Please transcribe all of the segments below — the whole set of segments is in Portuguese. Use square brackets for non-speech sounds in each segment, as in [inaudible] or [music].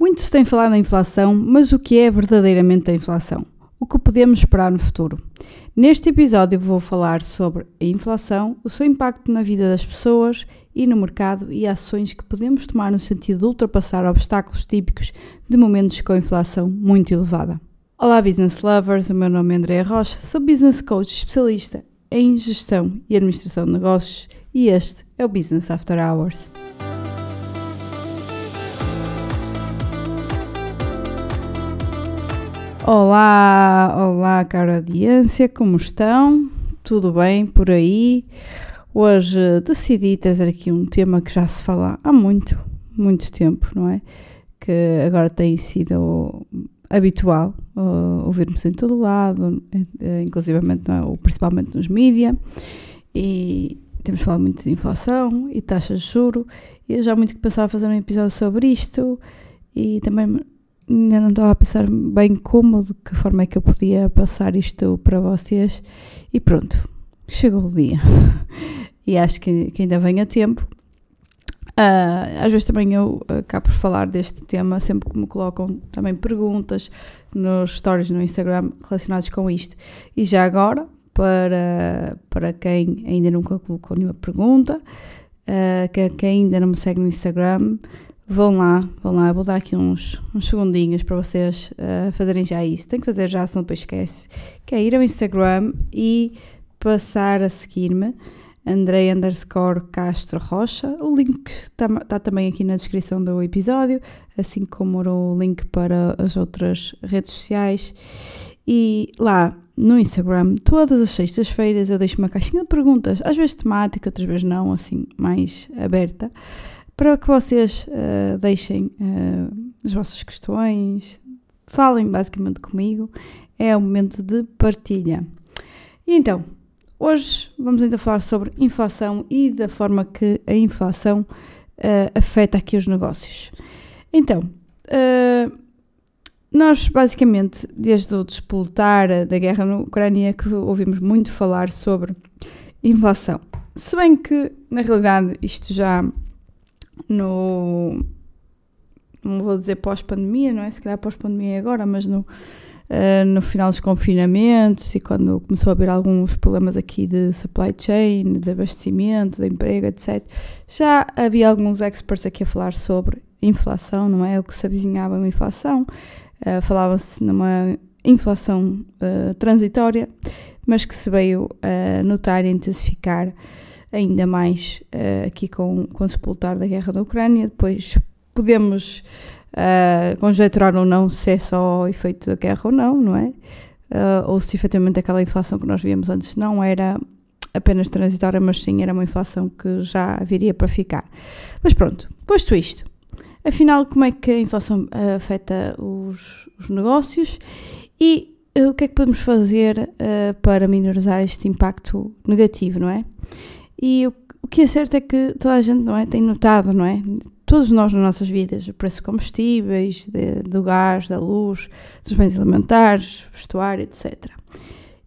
Muito se tem falado na inflação, mas o que é verdadeiramente a inflação? O que podemos esperar no futuro? Neste episódio vou falar sobre a inflação, o seu impacto na vida das pessoas e no mercado e ações que podemos tomar no sentido de ultrapassar obstáculos típicos de momentos com inflação muito elevada. Olá business lovers, o meu nome é Andrea Rocha, sou business coach especialista em gestão e administração de negócios e este é o Business After Hours. Olá, olá, cara audiência, como estão? Tudo bem por aí? Hoje decidi trazer aqui um tema que já se fala há muito, muito tempo, não é? Que agora tem sido habitual uh, ouvirmos em todo lado, uh, inclusivamente, é? ou principalmente nos mídias, e temos falado muito de inflação e taxas de juro, e eu já muito que pensava fazer um episódio sobre isto, e também ainda não estava a pensar bem como, de que forma é que eu podia passar isto para vocês. E pronto, chegou o dia. [laughs] e acho que, que, ainda vem a tempo. Uh, às vezes também eu acabo por falar deste tema sempre que me colocam também perguntas nos stories no Instagram relacionados com isto. E já agora, para, para quem ainda nunca colocou nenhuma pergunta, uh, que, que ainda não me segue no Instagram, vão lá, vão lá, vou dar aqui uns, uns segundinhos para vocês uh, fazerem já isso. Tem que fazer já, senão depois esquece. Que é ir ao Instagram e passar a seguir-me, Andrei underscore Castro Rocha. O link está tá também aqui na descrição do episódio, assim como o link para as outras redes sociais. E lá no Instagram, todas as sextas-feiras eu deixo uma caixinha de perguntas, às vezes temática, outras vezes não, assim, mais aberta para que vocês uh, deixem uh, as vossas questões, falem basicamente comigo. É o momento de partilha. E então, hoje vamos ainda falar sobre inflação e da forma que a inflação uh, afeta aqui os negócios. Então, nós basicamente, desde o despoltar da guerra na Ucrânia, que ouvimos muito falar sobre inflação. Se bem que, na realidade, isto já no. Não vou dizer pós-pandemia, não é? Se calhar pós-pandemia é agora, mas no, uh, no final dos confinamentos e quando começou a haver alguns problemas aqui de supply chain, de abastecimento, de emprego, etc., já havia alguns experts aqui a falar sobre inflação, não é? O que se avizinhava uma inflação. Uh, Falava-se numa inflação uh, transitória, mas que se veio a notar e intensificar ainda mais uh, aqui com, com o despoltar da guerra da Ucrânia. Depois podemos uh, conjecturar ou não se é só efeito da guerra ou não, não é? Uh, ou se efetivamente aquela inflação que nós víamos antes não era apenas transitória, mas sim era uma inflação que já viria para ficar. Mas pronto, posto isto, afinal, como é que a inflação afeta os, os negócios e o que é que podemos fazer uh, para minorizar este impacto negativo, não é? E o, o que é certo é que toda a gente não é, tem notado, não é? Todos nós nas nossas vidas, o preço de combustíveis, de, do gás, da luz, dos bens alimentares, vestuário, etc.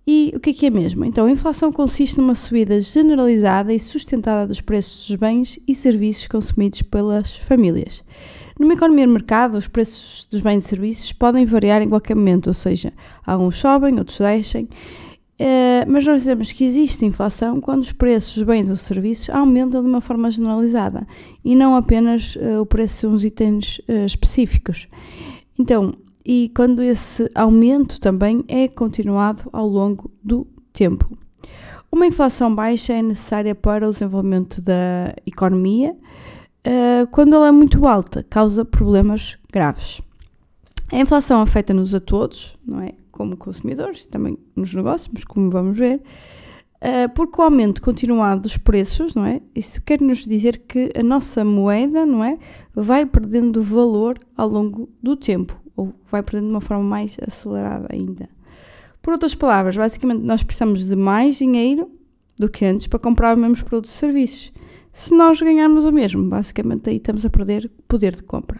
E o que é que é mesmo? Então, a inflação consiste numa subida generalizada e sustentada dos preços dos bens e serviços consumidos pelas famílias. Numa economia de mercado, os preços dos bens e serviços podem variar em qualquer momento, ou seja, alguns sobem, outros deixem, Uh, mas nós dizemos que existe inflação quando os preços dos bens ou serviços aumentam de uma forma generalizada e não apenas uh, o preço de uns itens uh, específicos. Então, e quando esse aumento também é continuado ao longo do tempo. Uma inflação baixa é necessária para o desenvolvimento da economia, quando ela é muito alta, causa problemas graves. A inflação afeta-nos a todos, não é? Como consumidores, também nos negócios, mas como vamos ver, uh, porque o aumento continuado dos preços, não é? Isso quer nos dizer que a nossa moeda, não é? Vai perdendo valor ao longo do tempo, ou vai perdendo de uma forma mais acelerada ainda. Por outras palavras, basicamente nós precisamos de mais dinheiro do que antes para comprar os mesmos produtos e serviços. Se nós ganharmos o mesmo, basicamente aí estamos a perder poder de compra.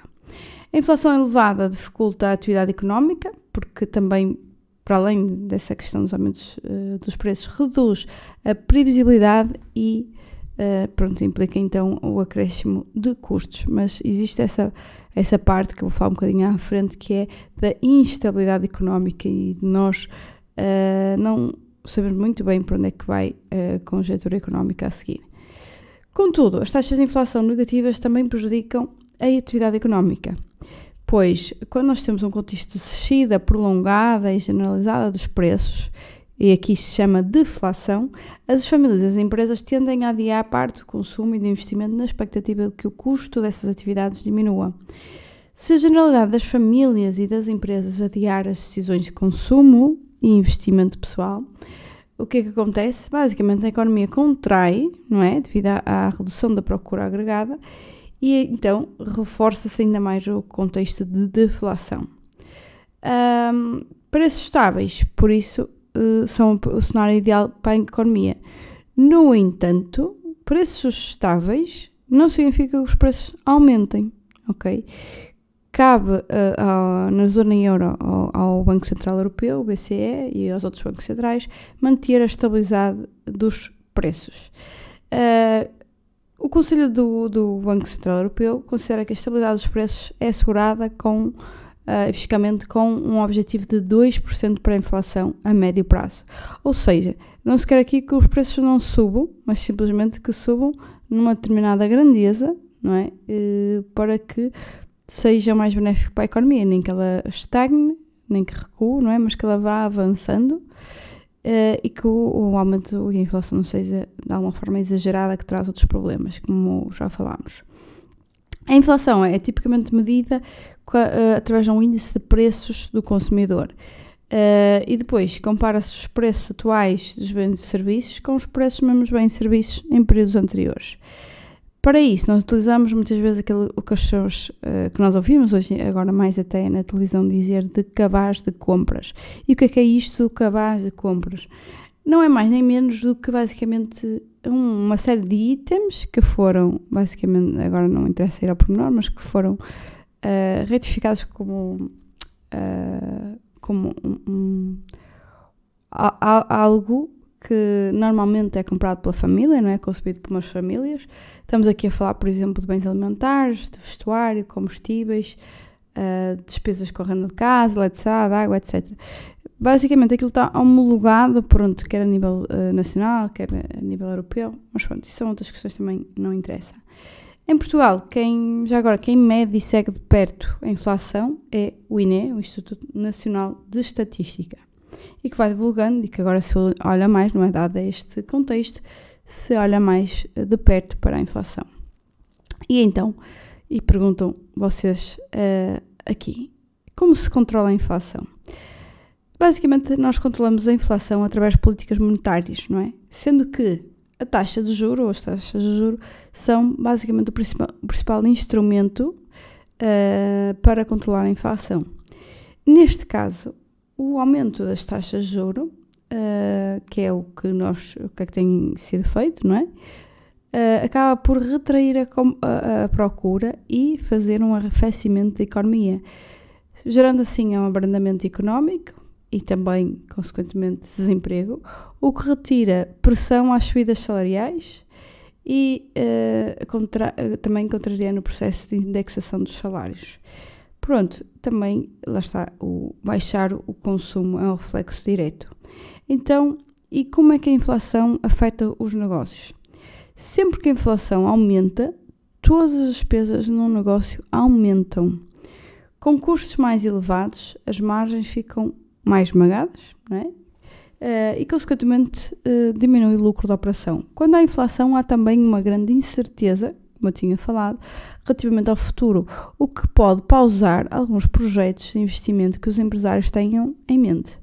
A inflação elevada dificulta a atividade económica, porque também, para além dessa questão dos aumentos uh, dos preços, reduz a previsibilidade e uh, pronto, implica então o acréscimo de custos. Mas existe essa, essa parte que eu vou falar um bocadinho à frente, que é da instabilidade económica e nós uh, não sabemos muito bem para onde é que vai a conjuntura económica a seguir. Contudo, as taxas de inflação negativas também prejudicam a atividade económica, pois quando nós temos um contexto de descida prolongada e generalizada dos preços, e aqui se chama deflação, as famílias e as empresas tendem a adiar parte do consumo e do investimento na expectativa de que o custo dessas atividades diminua. Se a generalidade das famílias e das empresas adiar as decisões de consumo e investimento pessoal, o que é que acontece? Basicamente a economia contrai, não é? Devido à, à redução da procura agregada e então reforça-se ainda mais o contexto de deflação. Um, preços estáveis, por isso, uh, são o cenário ideal para a economia. No entanto, preços estáveis não significa que os preços aumentem, ok? Cabe uh, na zona euro ao, ao, Banco Central Europeu, o BCE, e aos outros bancos centrais manter a estabilidade dos preços. Uh, o Conselho do, do, Banco Central Europeu considera que a estabilidade dos preços é assegurada com, uh, fisicamente com um objetivo de 2% para a inflação a médio prazo. Ou seja, não se quer aqui que os preços não subam, mas simplesmente que subam numa determinada grandeza, não é? Para que seja mais benéfico para a economia, nem que ela estagne, nem que recue, não é? Mas que ela vá avançando uh, e que o, o aumento e a inflação não seja de alguma forma exagerada que traz outros problemas, como já falámos. A inflação é tipicamente medida uh, através de um índice de preços do consumidor. Uh, e depois compara-se os preços atuais dos bens e serviços com os preços dos mesmos bens e serviços em períodos anteriores. Para isso, nós utilizamos muitas vezes aquele, o que, uh, que nós ouvimos hoje, agora mais até na televisão, dizer de cabaz de compras. E o que é que é isto do cabaz de compras? Não é mais nem menos do que basicamente uma série de itens que foram, basicamente, agora não interessa ir ao pormenor, mas que foram uh, retificados como, uh, como um, um, algo que normalmente é comprado pela família, não é? Concebido por umas famílias. Estamos aqui a falar, por exemplo, de bens alimentares, de vestuário, combustíveis, uh, despesas com renda de casa, eletricidade, água, etc. Basicamente aquilo está homologado, pronto, quer a nível uh, nacional, quer a nível europeu, mas pronto, isso são outras questões também não interessa. Em Portugal, quem, já agora, quem mede e segue de perto a inflação é o INE, o Instituto Nacional de Estatística e que vai divulgando e que agora se olha mais, não é dado este contexto, se olha mais eh, de perto para a inflação. E então, e perguntam vocês uh, aqui, como se controla a inflação? Basicamente, nós controlamos a inflação através de políticas monetárias, não é? Sendo que a taxa de juro ou as taxas de juro são basicamente o principal, o principal instrumento uh, para controlar a inflação. Neste caso, o aumento das taxas de juro, uh, que é o que nós, o que é que tem sido feito, não é? Uh, acaba por retrair a, a, a, procura e fazer um arrefecimento da economia, gerando assim um abrandamento económico e também, consequentemente, desemprego, o que retira pressão às subidas salariais e uh, contra, também contraria no processo de indexação dos salários. Pronto, também, lá está, o baixar o consumo é um reflexo direto. Então, e como é que a inflação afeta os negócios? Sempre que a inflação aumenta, todas as despesas num negócio aumentam. Com custos mais elevados, as margens ficam mais esmagadas, não é? Uh, e, consequentemente, uh, diminui o lucro da operação. Quando há inflação, há também uma grande incerteza como eu tinha falado, relativamente ao futuro, o que pode pausar alguns projetos de investimento que os empresários tenham em mente.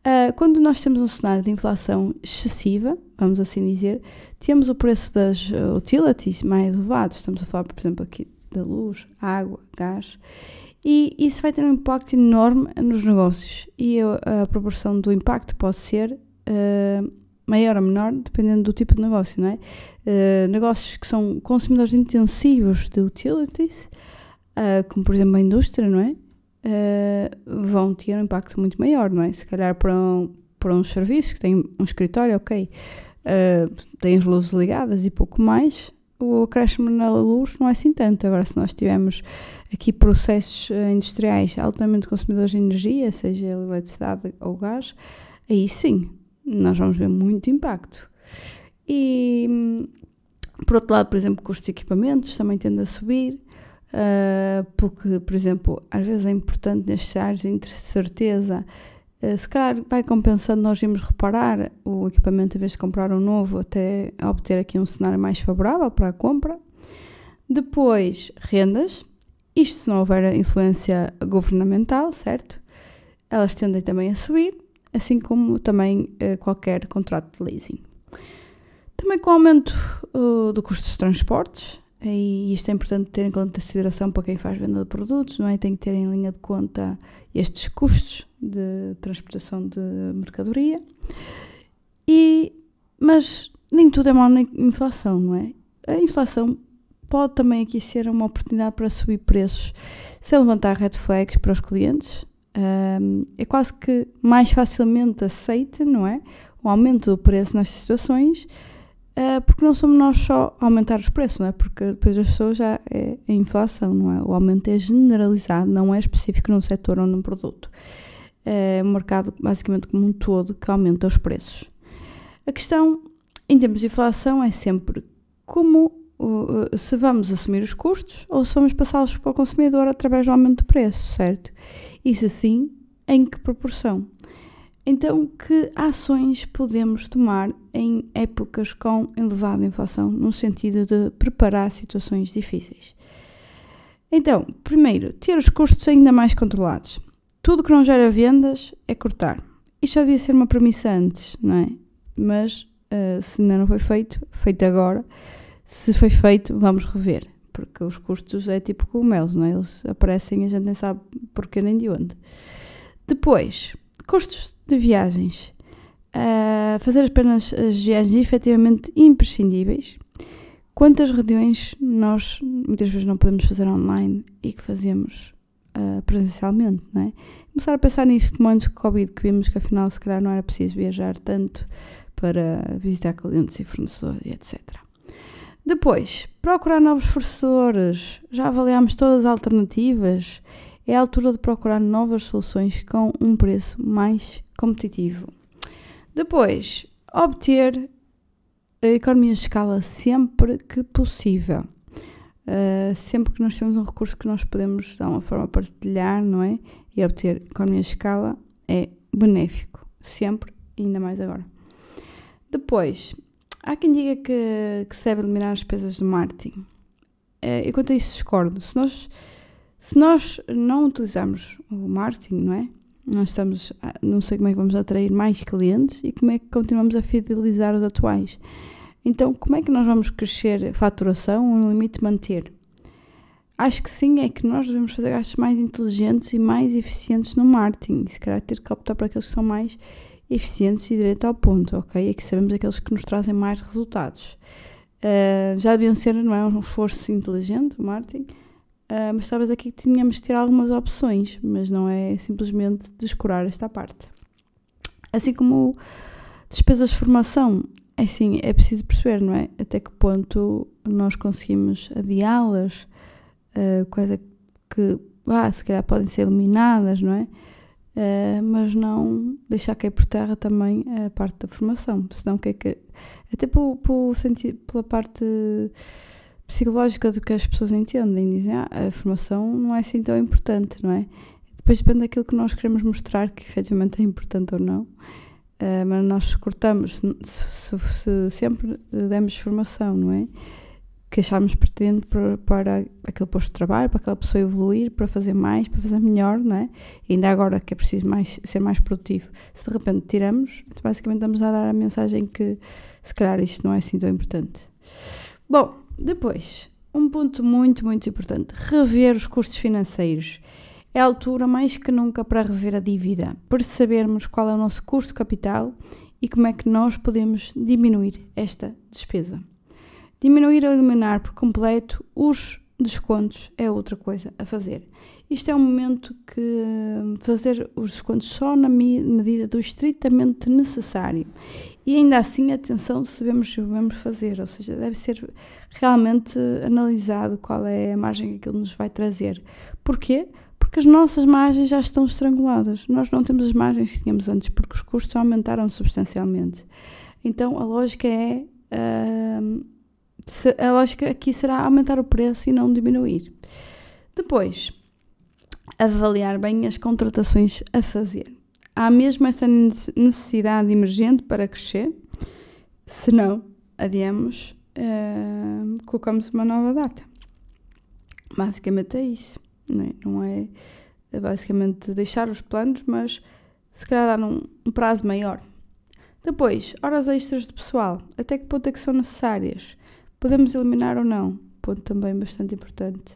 Uh, quando nós temos um cenário de inflação excessiva, vamos assim dizer, temos o preço das utilities mais elevado, estamos a falar, por exemplo, aqui da luz, água, gás, e isso vai ter um impacto enorme nos negócios e a, a proporção do impacto pode ser uh, maior ou menor, dependendo do tipo de negócio, não é? Uh, negócios que são consumidores intensivos de utilities, uh, como por exemplo a indústria, não é? Uh, vão ter um impacto muito maior, não é? Se calhar para, um, para uns serviços que têm um escritório, ok, tem as luzes ligadas e pouco mais, o acréscimo na luz não é assim tanto. Agora, se nós tivermos aqui processos industriais altamente consumidores de energia, seja eletricidade ou gás, aí sim, nós vamos ver muito impacto. E, por outro lado, por exemplo, o custo de equipamentos também tende a subir, uh, porque, por exemplo, às vezes é importante nestes áreas de incerteza eh, se calhar vai compensando nós irmos reparar o equipamento em vez de comprar um novo até obter aqui um cenário mais favorável para a compra. Depois, rendas. Isto se não houver influência governamental, certo? Elas tendem também a subir, assim como também uh, qualquer contrato de leasing. Também com o aumento uh, do custo dos transportes, e isto é importante ter em consideração para quem faz venda de produtos, não é? Tem que ter em linha de conta estes custos de transportação de mercadoria. E, mas nem tudo é mal na inflação, não é? A inflação pode também aqui ser uma oportunidade para subir preços sem levantar red flags para os clientes. Um, é quase que mais facilmente aceite, não é? O aumento do preço nestas situações Uh, porque não somos nós só a aumentar os preços, não é? Porque depois as pessoas já é a inflação, não é? O aumento é generalizado, não é específico num setor ou num produto. É o mercado, basicamente, como um todo, que aumenta os preços. A questão, em termos de inflação, é sempre como se vamos assumir os custos ou se vamos passá-los para o consumidor através do aumento de preço, certo? E se sim, em que proporção? Então, que ações podemos tomar em épocas com elevada inflação, no sentido de preparar situações difíceis? Então, primeiro, ter os custos ainda mais controlados. Tudo que não gera vendas é cortar. Isto já devia ser uma premissa antes, não é? Mas uh, se ainda não foi feito, feito agora. Se foi feito, vamos rever. Porque os custos é tipo cogumelos, não é? Eles aparecem e a gente nem sabe porquê nem de onde. Depois, custos de viagens. Uh, fazer apenas as viagens efetivamente imprescindíveis. Quantas reuniões nós muitas vezes não podemos fazer online e que fazemos uh, presencialmente, não é? Começar a pensar nisso como antes do Covid, que vimos que afinal se calhar não era preciso viajar tanto para visitar clientes e fornecedores e etc. Depois, procurar novos fornecedores. Já avaliámos todas as alternativas é a altura de procurar novas soluções com um preço mais competitivo. Depois, obter a economia de escala sempre que possível. Uh, sempre que nós temos um recurso que nós podemos, de alguma forma, partilhar, não é? E obter economia de escala é benéfico. Sempre, ainda mais agora. Depois, há quem diga que, que eliminar as despesas de marketing. Uh, e quanto a isso, discordo. Se nós se nós não utilizarmos o marketing, não é? Nós estamos, não sei como é que vamos atrair mais clientes e como é que continuamos a fidelizar os atuais. Então, como é que nós vamos crescer faturação um limite manter? Acho que sim, é que nós devemos fazer gastos mais inteligentes e mais eficientes no marketing. E se calhar ter que optar para aqueles que são mais eficientes e direto ao ponto, ok? É que sabemos aqueles que nos trazem mais resultados. Uh, já deviam ser, não é? Um esforço inteligente, o marketing Uh, mas talvez aqui tínhamos que ter algumas opções, mas não é simplesmente descurar esta parte. Assim como despesas de formação, é assim, é preciso perceber, não é? Até que ponto nós conseguimos adiá-las, uh, coisa que, ah, se calhar podem ser eliminadas, não é? Uh, mas não deixar cair por terra também a parte da formação, senão que é que. Até pelo sentido, pela parte psicológica do que as pessoas entendem. Dizem, ah, a formação não é assim tão importante, não é? Depois depende daquilo que nós queremos mostrar que efetivamente é importante ou não. Uh, mas nós cortamos, se, se, se, sempre demos formação, não é? Que achámos pertinente para, para aquele posto de trabalho, para aquela pessoa evoluir, para fazer mais, para fazer melhor, não é? E ainda agora que é preciso mais, ser mais produtivo. Se de repente tiramos, basicamente estamos a dar a mensagem que se calhar isto não é assim tão importante. Bom, depois, um ponto muito, muito importante: rever os custos financeiros. É a altura mais que nunca para rever a dívida, percebermos qual é o nosso custo de capital e como é que nós podemos diminuir esta despesa. Diminuir ou eliminar por completo os descontos é outra coisa a fazer. isto é um momento que hum, fazer os descontos só na medida do estritamente necessário. E ainda assim, atenção se devemos, devemos fazer, ou seja, deve ser realmente analisado qual é a margem que aquilo nos vai trazer. Porquê? Porque as nossas margens já estão estranguladas. Nós não temos as margens que tínhamos antes, porque os custos aumentaram substancialmente. Então a lógica é. Uh, a lógica aqui será aumentar o preço e não diminuir. Depois, avaliar bem as contratações a fazer. Há mesmo essa necessidade emergente para crescer? Se não, adiamos, uh, colocamos uma nova data. Basicamente é isso. Não é, não é, é basicamente deixar os planos, mas se calhar dar um, um prazo maior. Depois, horas extras de pessoal. Até que ponto é que são necessárias? Podemos eliminar ou não? Ponto também bastante importante.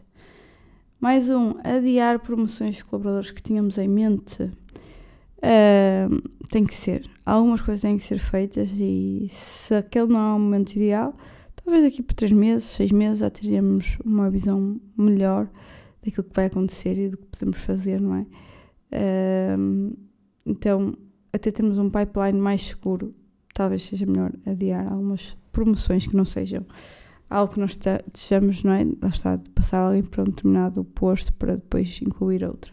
Mais um, adiar promoções de colaboradores que tínhamos em mente. Uh, tem que ser. Algumas coisas têm que ser feitas e se aquele não é o momento ideal, talvez daqui por três meses, seis meses já teríamos uma visão melhor daquilo que vai acontecer e do que podemos fazer, não é? Uh, então, até termos um pipeline mais seguro, talvez seja melhor adiar algumas promoções que não sejam algo que nós estejamos, não é? Lá está, de passar alguém para um determinado posto para depois incluir outra.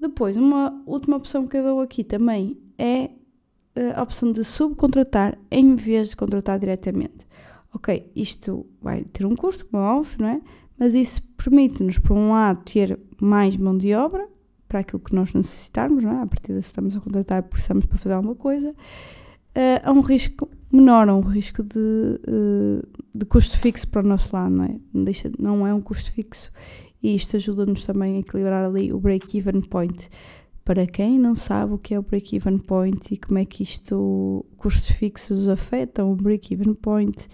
Depois, uma última opção que eu dou aqui também é eh, a opção de subcontratar em vez de contratar diretamente. Ok, isto vai ter um custo, como é óbvio, não é? Mas isso permite-nos, por um lado, ter mais mão de obra para aquilo que nós necessitarmos, não é? A partir de se estamos a contratar, precisamos para fazer alguma coisa, uh, a um risco menor, a um risco de, uh, de custo fixo para o nosso lado, não é? Deixa, não é um custo fixo e isto ajuda-nos também a equilibrar ali o break-even point. Para quem não sabe o que é o break-even point e como é que isto, custos fixos afetam o break-even point,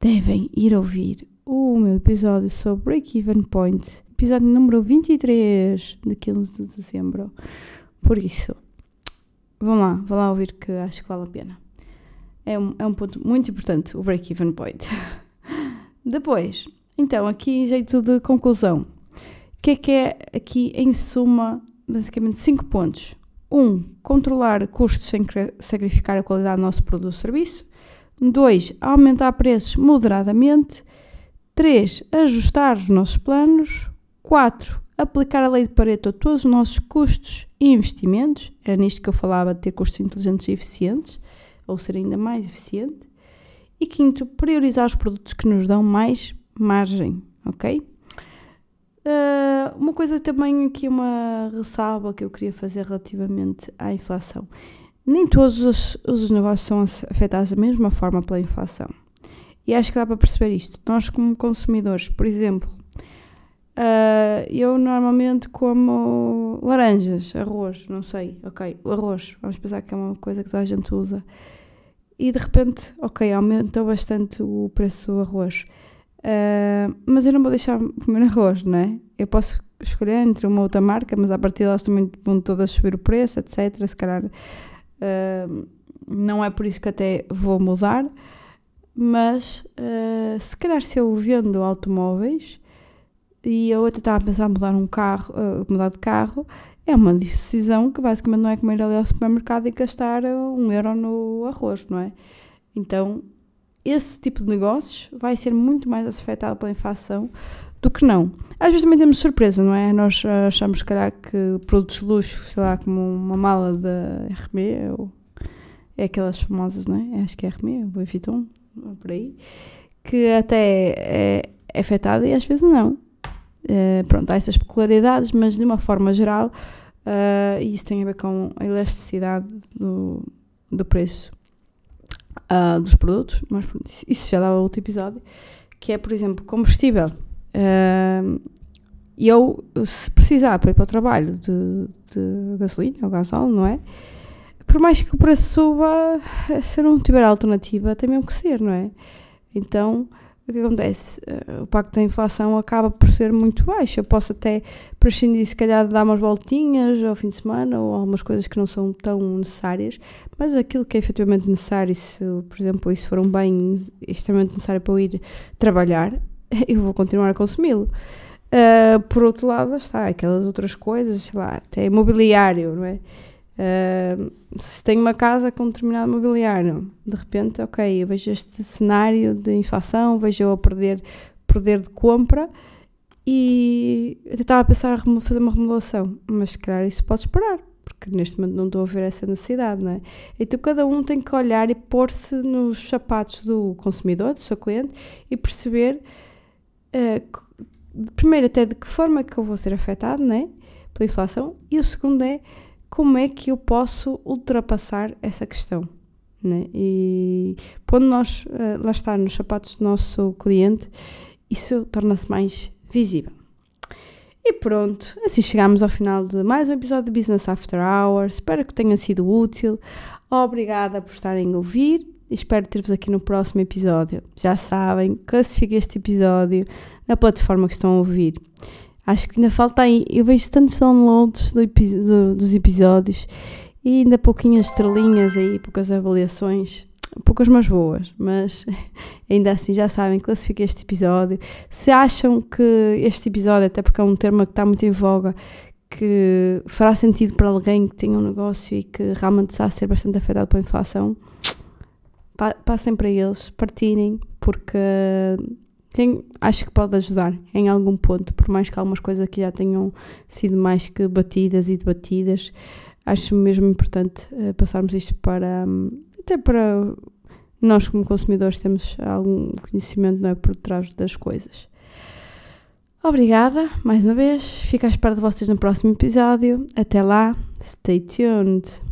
devem ir ouvir o meu episódio sobre break-even point, episódio número 23 de 15 de dezembro. Por isso, vão lá, vão lá ouvir que acho que vale a pena. É um, é um ponto muito importante, o break-even point. [laughs] Depois, então, aqui jeito de conclusão. O que é que é aqui, em suma, basicamente cinco pontos? Um, controlar custos sem sacrificar a qualidade do nosso produto ou serviço. Dois, aumentar preços moderadamente. Três, ajustar os nossos planos. Quatro, aplicar a lei de Pareto a todos os nossos custos e investimentos. Era nisto que eu falava de ter custos inteligentes e eficientes, ou ser ainda mais eficiente. E quinto, priorizar os produtos que nos dão mais margem, ok? Uh, uma coisa também aqui, uma ressalva que eu queria fazer relativamente à inflação. Nem todos os, os negócios são afetados da mesma forma pela inflação. E acho que dá para perceber isto. Nós, como consumidores, por exemplo, Uh, eu normalmente como laranjas, arroz, não sei, ok, o arroz, vamos pensar que é uma coisa que toda a gente usa. E de repente, ok, aumentou bastante o preço do arroz. Uh, mas eu não vou deixar comer arroz, não é? Eu posso escolher entre uma outra marca, mas a partir delas também vão todas subir o preço, etc. Se calhar uh, não é por isso que até vou mudar, mas se calhar se eu vendo automóveis e eu até estava a pensar em mudar um carro, uh, mudar de carro, é uma decisão que basicamente não é como ir ali ao supermercado e gastar um euro no arroz, não é? Então, esse tipo de negócios vai ser muito mais afetado pela inflação do que não. Às vezes também temos surpresa, não é? Nós achamos, se calhar, que produtos de luxo, sei lá, como uma mala da RB, ou é aquelas famosas, não é? Acho que é RB, Louis Vuitton, por aí, que até é, é afetada e às vezes não. Uh, pronto, há essas peculiaridades, mas de uma forma geral, uh, isso tem a ver com a elasticidade do, do preço uh, dos produtos, mas isso já dá outro episódio, que é, por exemplo, combustível. eu, se precisar para ir para o trabalho de, de gasolina ou gasóleo, não é? Por mais que o preço suba, se eu não tiver alternativa, tem mesmo que ser, não é? Então, o que acontece? Uh, o pacto da inflação acaba por ser muito baixo. Eu posso até prescindir, se calhar, de dar umas voltinhas ao fim de semana ou algumas coisas que não são tão necessárias, mas aquilo que é efetivamente necessário, se, por exemplo, isso for um bem extremamente necessário para eu ir trabalhar, [laughs] eu vou continuar a consumi-lo. Uh, por outro lado, está aquelas outras coisas, sei lá, até imobiliário, não é? Uh, se tenho uma casa com um determinado mobiliário, de repente, ok, eu vejo este cenário de inflação, vejo eu a perder poder de compra e até estava a pensar a fazer uma remodelação, mas se calhar isso pode esperar, porque neste momento não estou a ver essa necessidade, não é? Então cada um tem que olhar e pôr-se nos sapatos do consumidor, do seu cliente e perceber, uh, primeiro, até de que forma é que eu vou ser afetado, não é? Pela inflação, e o segundo é como é que eu posso ultrapassar essa questão. Né? E quando nós, uh, lá está, nos sapatos do nosso cliente, isso torna-se mais visível. E pronto, assim chegamos ao final de mais um episódio de Business After Hours. Espero que tenha sido útil. Obrigada por estarem a ouvir espero ter-vos aqui no próximo episódio. Já sabem, classifique este episódio na plataforma que estão a ouvir. Acho que ainda falta aí. Eu vejo tantos downloads do, do, dos episódios e ainda pouquinhas estrelinhas aí, poucas avaliações poucas mas boas, mas [laughs] ainda assim já sabem, classifiquei este episódio. Se acham que este episódio, até porque é um termo que está muito em voga, que fará sentido para alguém que tenha um negócio e que realmente está a ser bastante afetado pela inflação, passem para eles, partilhem, porque quem acho que pode ajudar em algum ponto, por mais que algumas coisas aqui já tenham sido mais que batidas e debatidas, acho mesmo importante uh, passarmos isto para. Um, até para nós, como consumidores, temos algum conhecimento não é, por trás das coisas. Obrigada mais uma vez. Fico à espera de vocês no próximo episódio. Até lá, stay tuned.